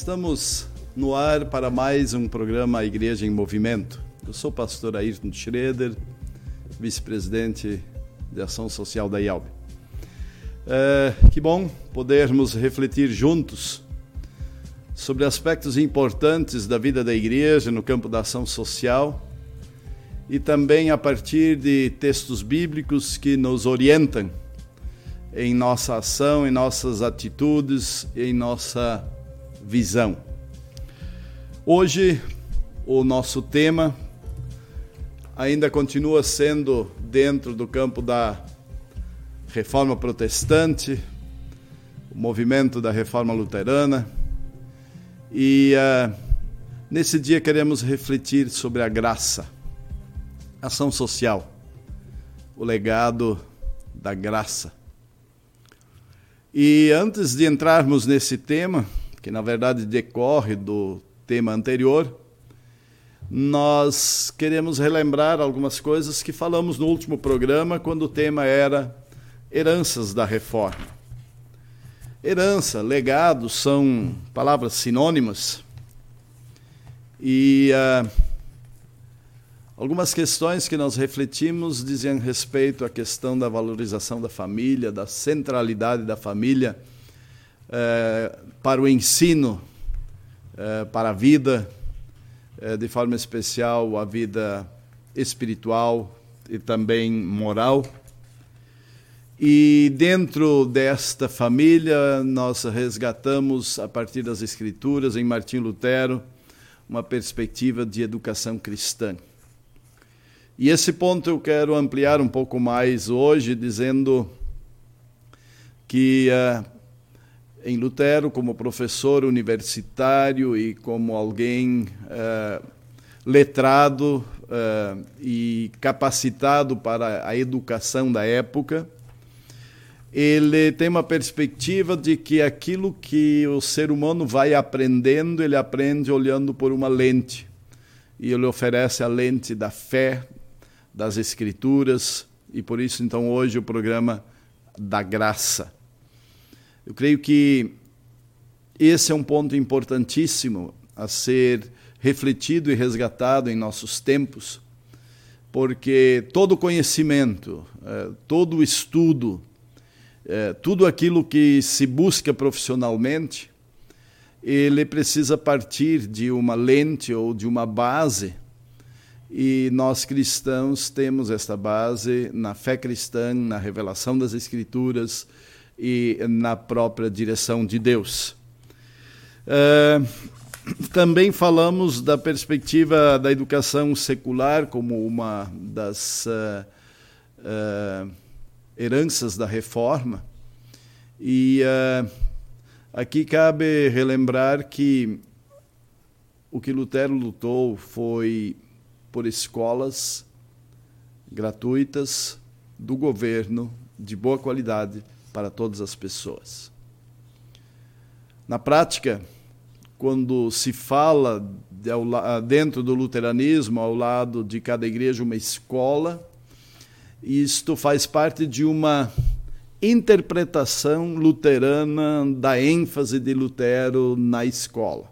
Estamos no ar para mais um programa Igreja em Movimento. Eu sou o pastor Ayrton Schroeder, vice-presidente de Ação Social da IALB. É, que bom podermos refletir juntos sobre aspectos importantes da vida da igreja no campo da ação social e também a partir de textos bíblicos que nos orientam em nossa ação, em nossas atitudes, em nossa visão. Hoje, o nosso tema ainda continua sendo dentro do campo da reforma protestante, o movimento da reforma luterana. E uh, nesse dia queremos refletir sobre a graça, ação social, o legado da graça. E antes de entrarmos nesse tema, que na verdade decorre do tema anterior, nós queremos relembrar algumas coisas que falamos no último programa, quando o tema era heranças da reforma. Herança, legado são palavras sinônimas e uh, algumas questões que nós refletimos dizem respeito à questão da valorização da família, da centralidade da família uh, para o ensino, uh, para a vida é, de forma especial a vida espiritual e também moral. E dentro desta família, nós resgatamos, a partir das Escrituras, em Martim Lutero, uma perspectiva de educação cristã. E esse ponto eu quero ampliar um pouco mais hoje, dizendo que uh, em Lutero como professor universitário e como alguém uh, letrado uh, e capacitado para a educação da época, ele tem uma perspectiva de que aquilo que o ser humano vai aprendendo, ele aprende olhando por uma lente. E ele oferece a lente da fé, das escrituras, e por isso então hoje o programa da graça. Eu creio que esse é um ponto importantíssimo a ser refletido e resgatado em nossos tempos, porque todo conhecimento, eh, todo estudo, eh, tudo aquilo que se busca profissionalmente, ele precisa partir de uma lente ou de uma base. E nós cristãos temos esta base na fé cristã, na revelação das Escrituras, e na própria direção de Deus. Uh, também falamos da perspectiva da educação secular como uma das uh, uh, heranças da reforma. E aqui cabe relembrar que o que Lutero lutou foi por escolas gratuitas do governo de boa qualidade para todas as pessoas. Na prática, quando se fala dentro do luteranismo, ao lado de cada igreja, uma escola, isto faz parte de uma interpretação luterana da ênfase de Lutero na escola.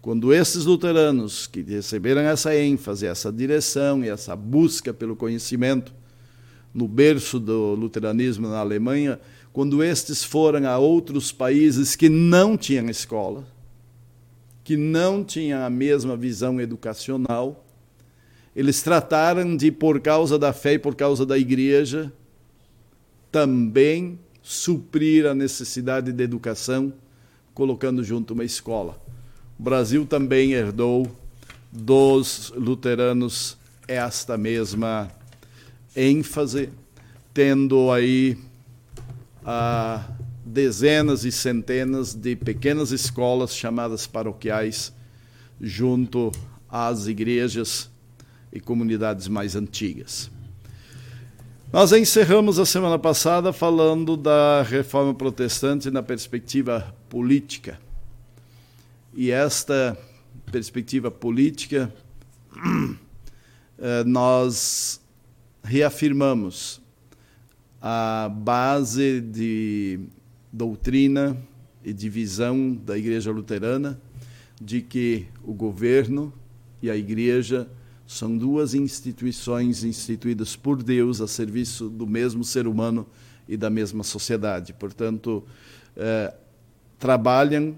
Quando esses luteranos que receberam essa ênfase, essa direção e essa busca pelo conhecimento no berço do luteranismo na Alemanha, quando estes foram a outros países que não tinham escola, que não tinham a mesma visão educacional, eles trataram de, por causa da fé e por causa da igreja, também suprir a necessidade de educação, colocando junto uma escola. O Brasil também herdou dos luteranos esta mesma ênfase, tendo aí ah, dezenas e centenas de pequenas escolas chamadas paroquiais junto às igrejas e comunidades mais antigas. Nós encerramos a semana passada falando da reforma protestante na perspectiva política. E esta perspectiva política, eh, nós reafirmamos a base de doutrina e de visão da Igreja Luterana de que o governo e a Igreja são duas instituições instituídas por Deus a serviço do mesmo ser humano e da mesma sociedade. Portanto, eh, trabalham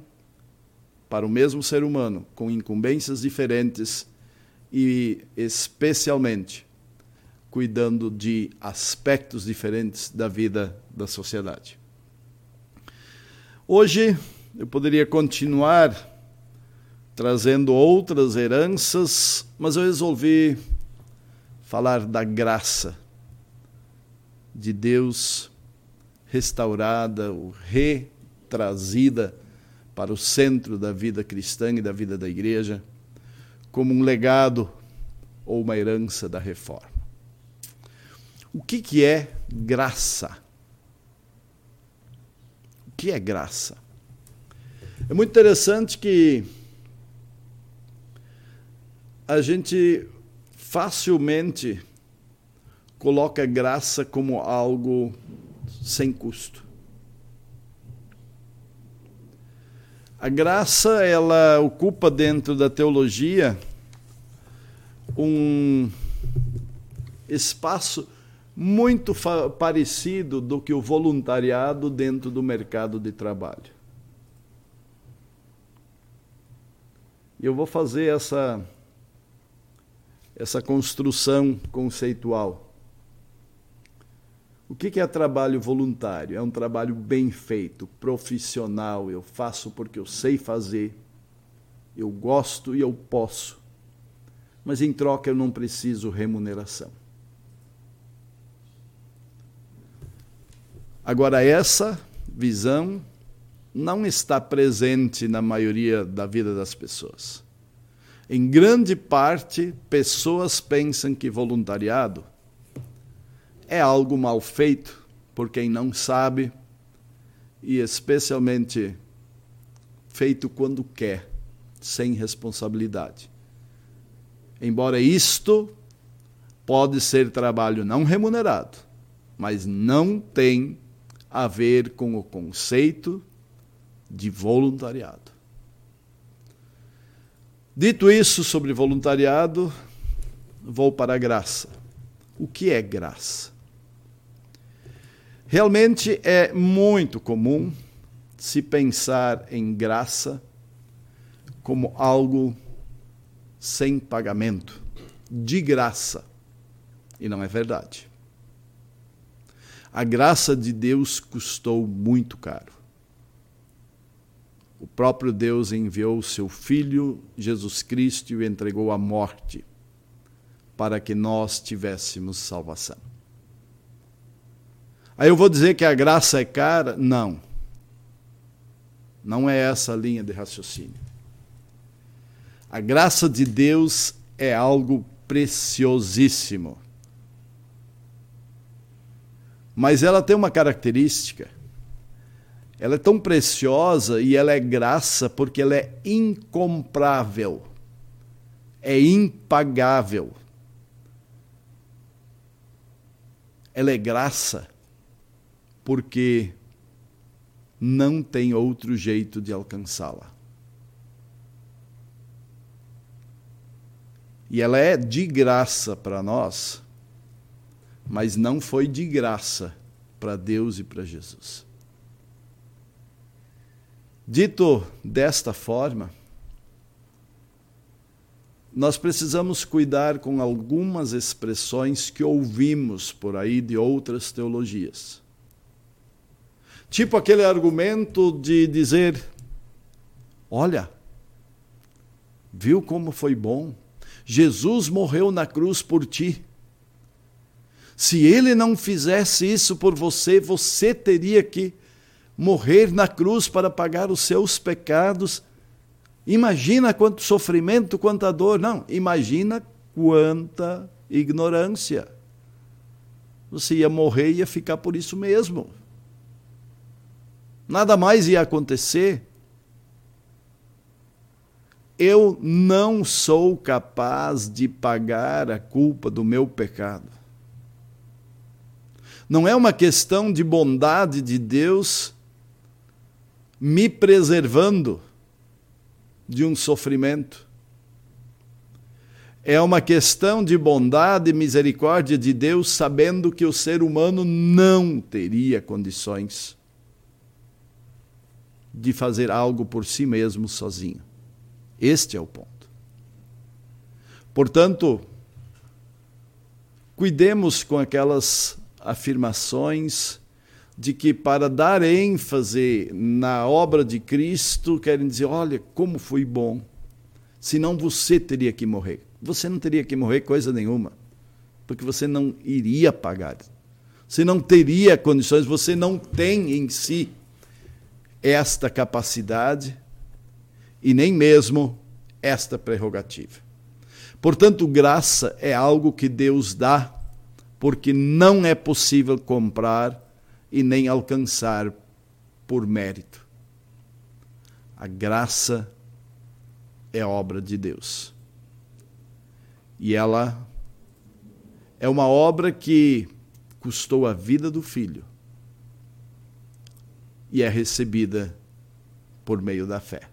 para o mesmo ser humano, com incumbências diferentes e, especialmente, cuidando de aspectos diferentes da vida da sociedade. Hoje, eu poderia continuar trazendo outras heranças, mas eu resolvi falar da graça de Deus restaurada ou retrazida para o centro da vida cristã e da vida da igreja, como um legado ou uma herança da reforma. O que, que é graça? O que é graça? É muito interessante que a gente facilmente coloca graça como algo sem custo. A graça, ela ocupa dentro da teologia um espaço muito parecido do que o voluntariado dentro do mercado de trabalho. Eu vou fazer essa essa construção conceitual. O que é trabalho voluntário? É um trabalho bem feito, profissional. Eu faço porque eu sei fazer, eu gosto e eu posso. Mas em troca eu não preciso remuneração. Agora, essa visão não está presente na maioria da vida das pessoas. Em grande parte, pessoas pensam que voluntariado é algo mal feito por quem não sabe e especialmente feito quando quer, sem responsabilidade. Embora isto pode ser trabalho não remunerado, mas não tem a ver com o conceito de voluntariado. Dito isso sobre voluntariado, vou para a graça. O que é graça? Realmente é muito comum se pensar em graça como algo sem pagamento, de graça. E não é verdade. A graça de Deus custou muito caro. O próprio Deus enviou o seu Filho, Jesus Cristo, e o entregou à morte, para que nós tivéssemos salvação. Aí eu vou dizer que a graça é cara? Não. Não é essa a linha de raciocínio. A graça de Deus é algo preciosíssimo. Mas ela tem uma característica. Ela é tão preciosa e ela é graça porque ela é incomprável. É impagável. Ela é graça porque não tem outro jeito de alcançá-la. E ela é de graça para nós, mas não foi de graça para Deus e para Jesus. Dito desta forma, nós precisamos cuidar com algumas expressões que ouvimos por aí de outras teologias. Tipo aquele argumento de dizer: olha, viu como foi bom? Jesus morreu na cruz por ti. Se ele não fizesse isso por você, você teria que morrer na cruz para pagar os seus pecados. Imagina quanto sofrimento, quanta dor. Não, imagina quanta ignorância. Você ia morrer e ia ficar por isso mesmo nada mais ia acontecer. Eu não sou capaz de pagar a culpa do meu pecado. Não é uma questão de bondade de Deus me preservando de um sofrimento. É uma questão de bondade e misericórdia de Deus, sabendo que o ser humano não teria condições de fazer algo por si mesmo sozinho. Este é o ponto. Portanto, cuidemos com aquelas afirmações de que para dar ênfase na obra de Cristo querem dizer, olha como foi bom, senão você teria que morrer. Você não teria que morrer coisa nenhuma, porque você não iria pagar. Você não teria condições, você não tem em si esta capacidade e nem mesmo esta prerrogativa. Portanto, graça é algo que Deus dá, porque não é possível comprar e nem alcançar por mérito. A graça é obra de Deus. E ela é uma obra que custou a vida do filho e é recebida por meio da fé.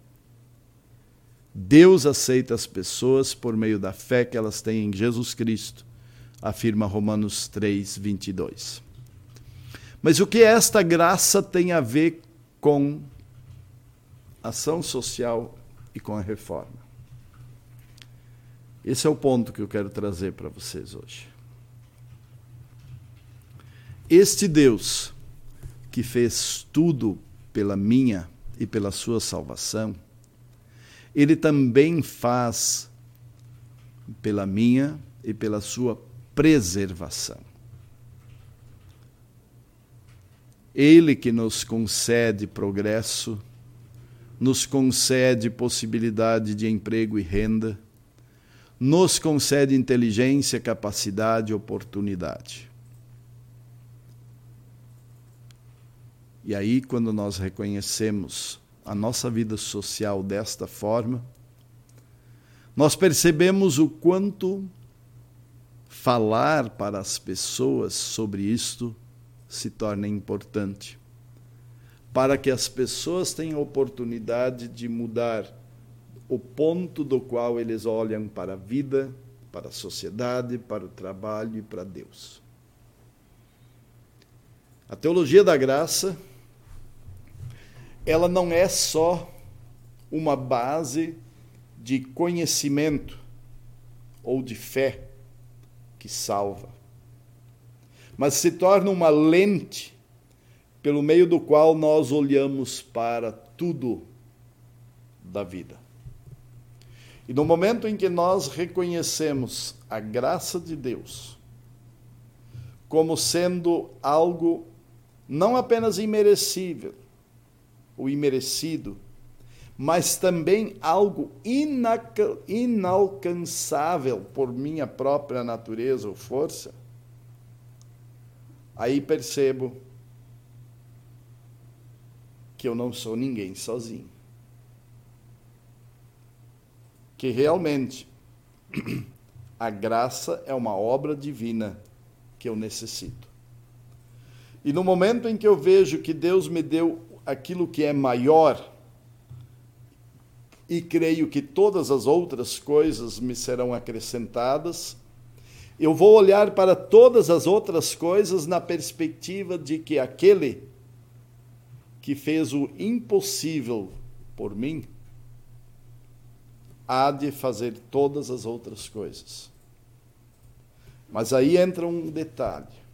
Deus aceita as pessoas por meio da fé que elas têm em Jesus Cristo, afirma Romanos 3, 22. Mas o que esta graça tem a ver com ação social e com a reforma? Esse é o ponto que eu quero trazer para vocês hoje. Este Deus que fez tudo pela minha e pela sua salvação, ele também faz pela minha e pela sua preservação. Ele que nos concede progresso, nos concede possibilidade de emprego e renda, nos concede inteligência, capacidade e oportunidade. E aí, quando nós reconhecemos a nossa vida social desta forma, nós percebemos o quanto falar para as pessoas sobre isto se torna importante. Para que as pessoas tenham oportunidade de mudar o ponto do qual eles olham para a vida, para a sociedade, para o trabalho e para Deus. A teologia da graça ela não é só uma base de conhecimento ou de fé que salva, mas se torna uma lente pelo meio do qual nós olhamos para tudo da vida. E no momento em que nós reconhecemos a graça de Deus como sendo algo não apenas imerecível, o imerecido, mas também algo inalcançável por minha própria natureza ou força, aí percebo que eu não sou ninguém sozinho. Que realmente a graça é uma obra divina que eu necessito. E no momento em que eu vejo que Deus me deu aquilo que é maior, e creio que todas as outras coisas me serão acrescentadas, eu vou olhar para todas as outras coisas na perspectiva de que aquele que fez o impossível por mim há de fazer todas as outras coisas. Mas aí entra um detalhe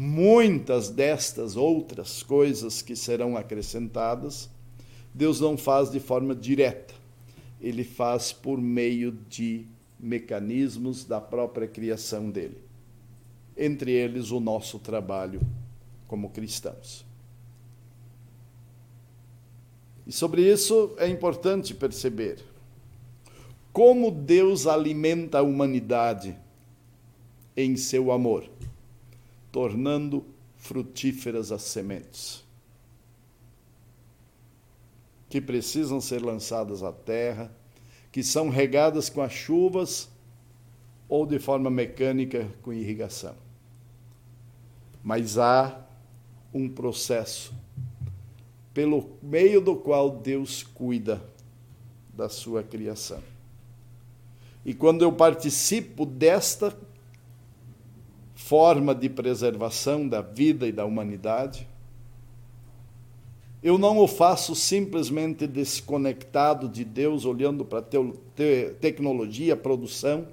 muitas destas outras coisas que serão acrescentadas, Deus não faz de forma direta. Ele faz por meio de mecanismos da própria criação dele. Entre eles, o nosso trabalho como cristãos. E sobre isso é importante perceber como Deus alimenta a humanidade em seu amor tornando frutíferas as sementes que precisam ser lançadas à terra, que são regadas com as chuvas ou de forma mecânica com irrigação. Mas há um processo pelo meio do qual Deus cuida da sua criação. E quando eu participo desta forma de preservação da vida e da humanidade, eu não o faço simplesmente desconectado de Deus, olhando para te tecnologia, produção,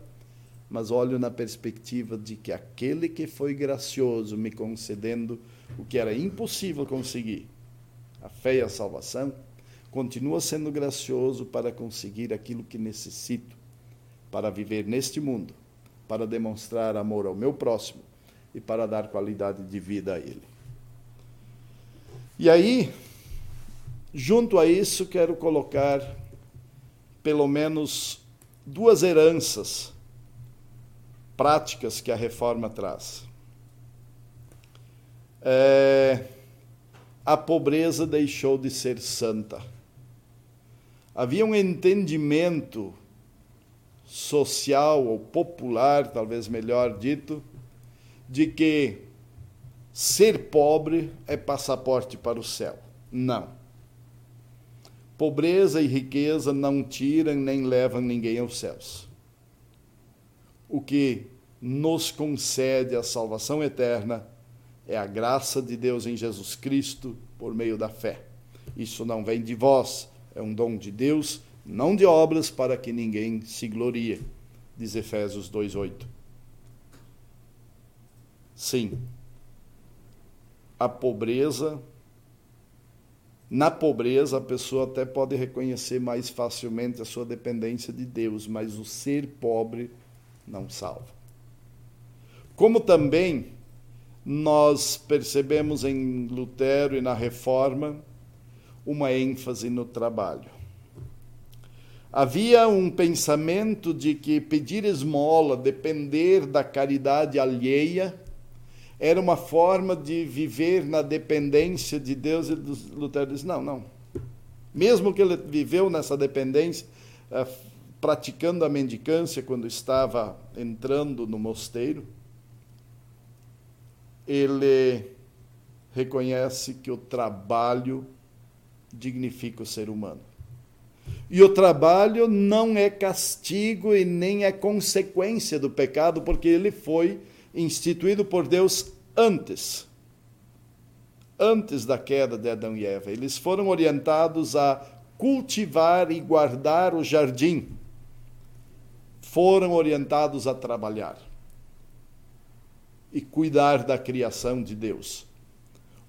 mas olho na perspectiva de que aquele que foi gracioso me concedendo o que era impossível conseguir, a fé e a salvação, continua sendo gracioso para conseguir aquilo que necessito para viver neste mundo, para demonstrar amor ao meu próximo e para dar qualidade de vida a ele. E aí, junto a isso, quero colocar pelo menos duas heranças práticas que a reforma traz. É, a pobreza deixou de ser santa. Havia um entendimento social ou popular, talvez melhor dito, de que ser pobre é passaporte para o céu. Não. Pobreza e riqueza não tiram nem levam ninguém aos céus o que nos concede a salvação eterna é a graça de Deus em Jesus Cristo por meio da fé. Isso não vem de vós, é um dom de Deus, não de obras para que ninguém se glorie, diz Efésios 2:8. Sim. A pobreza na pobreza, a pessoa até pode reconhecer mais facilmente a sua dependência de Deus, mas o ser pobre não salva. Como também nós percebemos em Lutero e na Reforma uma ênfase no trabalho. Havia um pensamento de que pedir esmola, depender da caridade alheia, era uma forma de viver na dependência de Deus. E Lutero diz: não, não. Mesmo que ele viveu nessa dependência, eh, praticando a mendicância quando estava entrando no mosteiro, ele reconhece que o trabalho dignifica o ser humano. E o trabalho não é castigo e nem é consequência do pecado, porque ele foi instituído por Deus antes. Antes da queda de Adão e Eva. Eles foram orientados a cultivar e guardar o jardim foram orientados a trabalhar e cuidar da criação de Deus.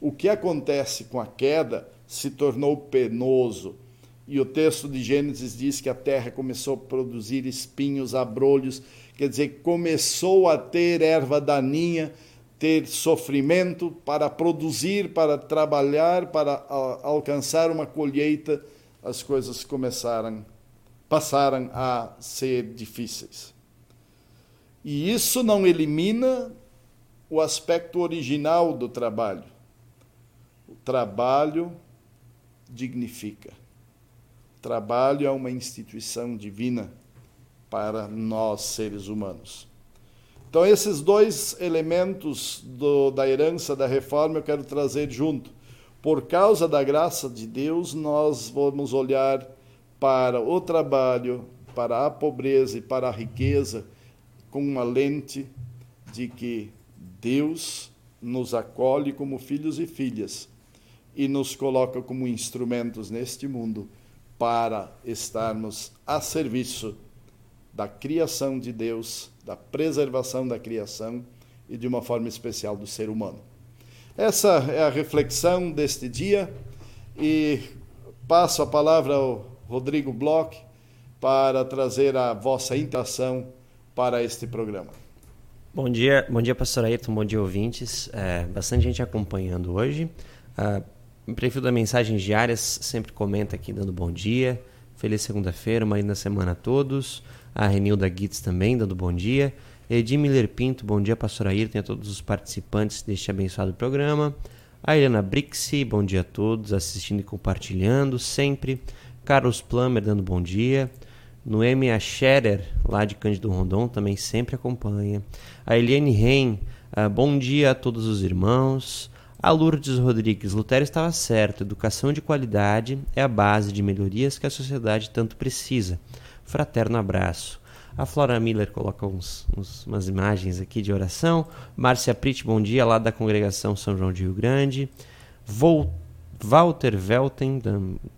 O que acontece com a queda se tornou penoso. E o texto de Gênesis diz que a terra começou a produzir espinhos, abrolhos, quer dizer, começou a ter erva daninha, ter sofrimento para produzir, para trabalhar, para alcançar uma colheita, as coisas começaram passaram a ser difíceis. E isso não elimina o aspecto original do trabalho. O trabalho dignifica. Trabalho é uma instituição divina para nós, seres humanos. Então, esses dois elementos do, da herança da reforma eu quero trazer junto. Por causa da graça de Deus, nós vamos olhar para o trabalho, para a pobreza e para a riqueza, com uma lente de que Deus nos acolhe como filhos e filhas e nos coloca como instrumentos neste mundo para estarmos a serviço da criação de Deus, da preservação da criação e de uma forma especial do ser humano. Essa é a reflexão deste dia e passo a palavra ao Rodrigo Bloch, para trazer a vossa interação para este programa. Bom dia, bom dia, pastor Ayrton, bom dia, ouvintes. É, bastante gente acompanhando hoje. Uh, em perfil da Mensagens Diárias, sempre comenta aqui dando bom dia. Feliz segunda-feira, uma linda semana a todos. A Renilda Guitz também dando bom dia. Edir Miller Pinto, bom dia, pastor Ayrton e a todos os participantes deste abençoado programa. A Helena Brixi, bom dia a todos, assistindo e compartilhando sempre. Carlos Plummer dando bom dia. Noemia Scherer, lá de Cândido Rondon, também sempre acompanha. A Eliane Ren, uh, bom dia a todos os irmãos. A Lourdes Rodrigues, Lutero estava certo, educação de qualidade é a base de melhorias que a sociedade tanto precisa. Fraterno abraço. A Flora Miller coloca uns, uns, umas imagens aqui de oração. Márcia Prit, bom dia, lá da congregação São João de Rio Grande. Vol Walter Velten,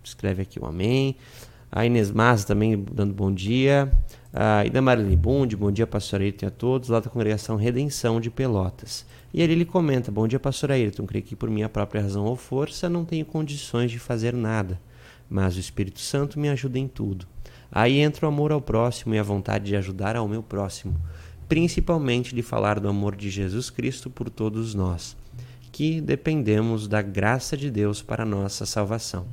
escreve aqui um amém. A Inês Mas também dando bom dia. A Ida Marilene Bund, bom dia, pastor Ayrton e a todos, lá da congregação Redenção de Pelotas. E ali ele comenta: Bom dia, pastor Ayrton. Creio que por minha própria razão ou força não tenho condições de fazer nada, mas o Espírito Santo me ajuda em tudo. Aí entra o amor ao próximo e a vontade de ajudar ao meu próximo, principalmente de falar do amor de Jesus Cristo por todos nós, que dependemos da graça de Deus para nossa salvação.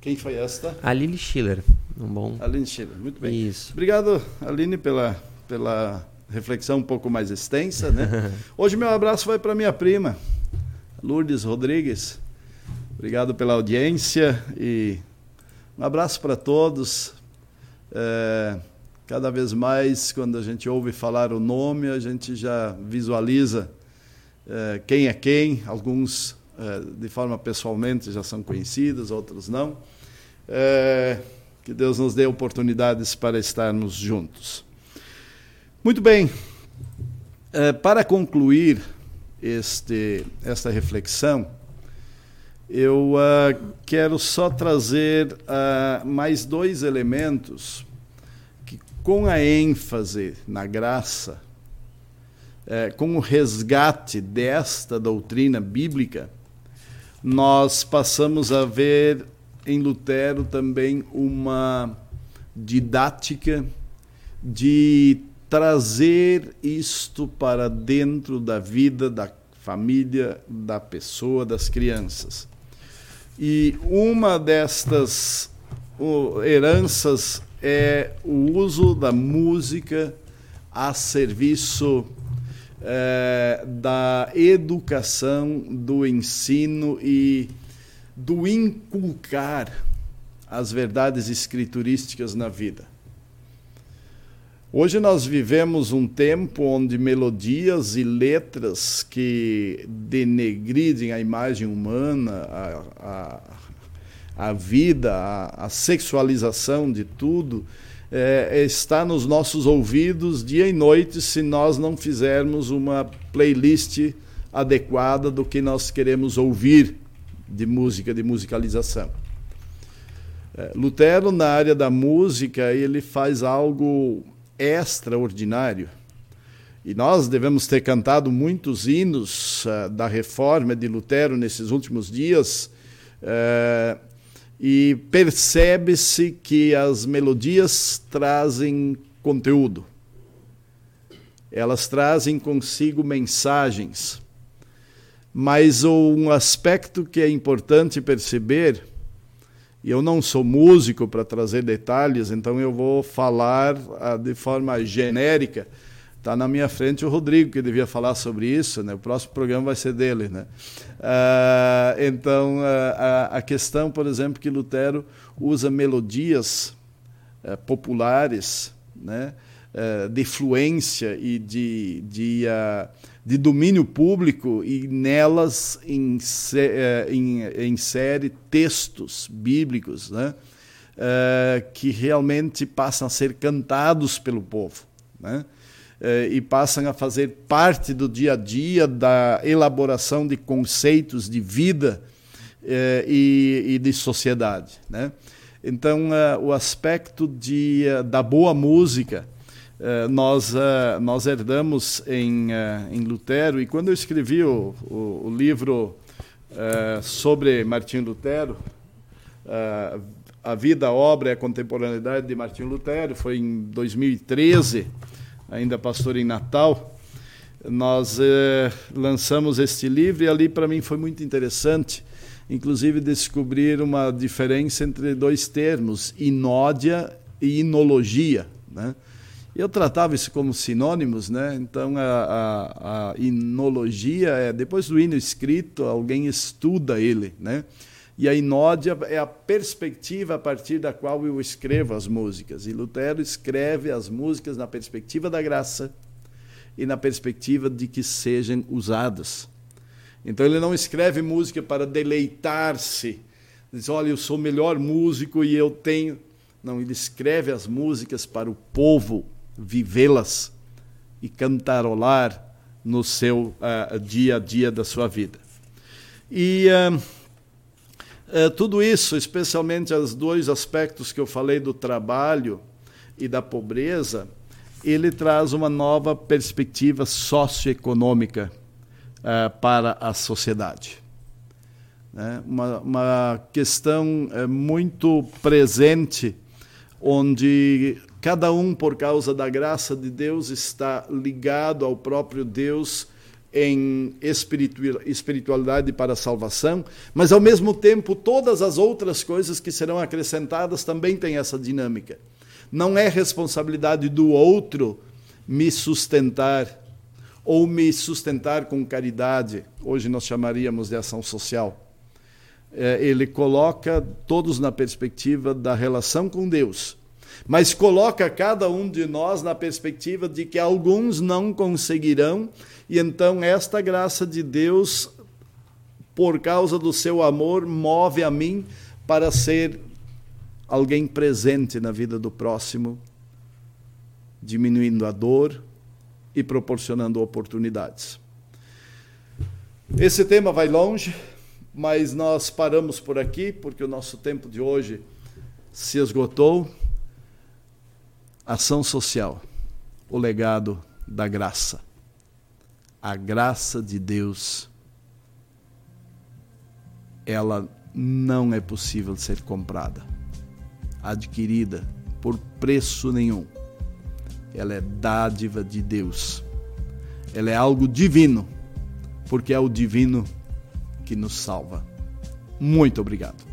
Quem foi esta? A Lili Schiller. Um bom... Aline Schiller, muito bem. Isso. Obrigado, Aline, pela, pela reflexão um pouco mais extensa. Né? Hoje meu abraço vai para minha prima, Lourdes Rodrigues. Obrigado pela audiência e um abraço para todos. É, cada vez mais, quando a gente ouve falar o nome, a gente já visualiza é, quem é quem. Alguns, de forma pessoalmente, já são conhecidos, outros não. É, que Deus nos dê oportunidades para estarmos juntos. Muito bem. É, para concluir este, esta reflexão, eu quero só trazer mais dois elementos que, com a ênfase na graça, uh, com o resgate desta doutrina bíblica, nós passamos a ver em Lutero também uma didática de trazer isto para dentro da vida da família, da pessoa, das crianças. E uma destas heranças é o uso da música a serviço é, da educação, do ensino e do inculcar as verdades escriturísticas na vida. Hoje nós vivemos um tempo onde melodias e letras que denegridem a imagem humana, a, a, a vida, a, a, sexualização de tudo, é, está nos nossos ouvidos dia e noite se nós não fizermos uma playlist adequada do que nós queremos ouvir de música, de musicalização. É, Lutero, na área da música, ele faz algo extraordinário. E nós devemos ter cantado muitos hinos uh, da reforma de Lutero nesses últimos dias, uh, e percebe-se que as melodias trazem conteúdo, elas trazem consigo mensagens. Mas um aspecto que é importante perceber, e eu não sou músico para trazer detalhes, então eu vou falar ah, de forma genérica. Está na minha frente o Rodrigo, que devia falar sobre isso, né? o próximo programa vai ser dele. Né? Ah, então, ah, a, a, questão, por exemplo, que Lutero usa melodias eh, populares, né? Eh, de fluência e de, de de domínio público e nelas eh, insere textos bíblicos né? Que realmente passam a ser cantados pelo povo. Né? Eh, e passam a fazer parte do dia a dia da elaboração de conceitos de vida e, e de sociedade. Né? Então, o aspecto de, da boa música eh, nós, nós herdamos em, em Lutero, e quando eu escrevi o, o, o livro sobre Martim Lutero, A Vida, a Obra e a Contemporaneidade de Martim Lutero, foi em 2013, ainda pastor em Natal, nós lançamos este livro e ali para mim foi muito interessante, inclusive descobrir uma diferença entre dois termos, inódia e inologia, né? Eu tratava isso como sinônimos, né? Então a, a, a inologia é depois do hino escrito, alguém estuda ele, né? E a inódia é a perspectiva a partir da qual eu escrevo as músicas. E Lutero escreve as músicas na perspectiva da graça e na perspectiva de que sejam usadas. Então ele não escreve música para deleitar-se. Diz, olha, eu sou o melhor músico e eu tenho. Não, ele escreve as músicas para o povo vivê-las e cantarolar no seu uh, dia a dia da sua vida. E uh, uh, tudo isso, especialmente os dois aspectos que eu falei do trabalho e da pobreza, ele traz uma nova perspectiva socioeconômica para a sociedade. Né? Uma, uma questão muito presente, onde Cada um, por causa da graça de Deus, está ligado ao próprio Deus em espiritualidade para a salvação, mas ao mesmo tempo todas as outras coisas que serão acrescentadas também têm essa dinâmica. Não é responsabilidade do outro me sustentar ou me sustentar com caridade, hoje nós chamaríamos de ação social. É, ele coloca todos na perspectiva da relação com Deus mas coloca cada um de nós na perspectiva de que alguns não conseguirão, e então esta graça de Deus, por causa do seu amor, move a mim para ser alguém presente na vida do próximo, diminuindo a dor e proporcionando oportunidades. Esse tema vai longe, mas nós paramos por aqui porque o nosso tempo de hoje se esgotou. Ação social, o legado da graça. A graça de Deus, ela não é possível ser comprada, adquirida por preço nenhum. Ela é dádiva de Deus. Ela é algo divino, porque é o divino que nos salva. Muito obrigado.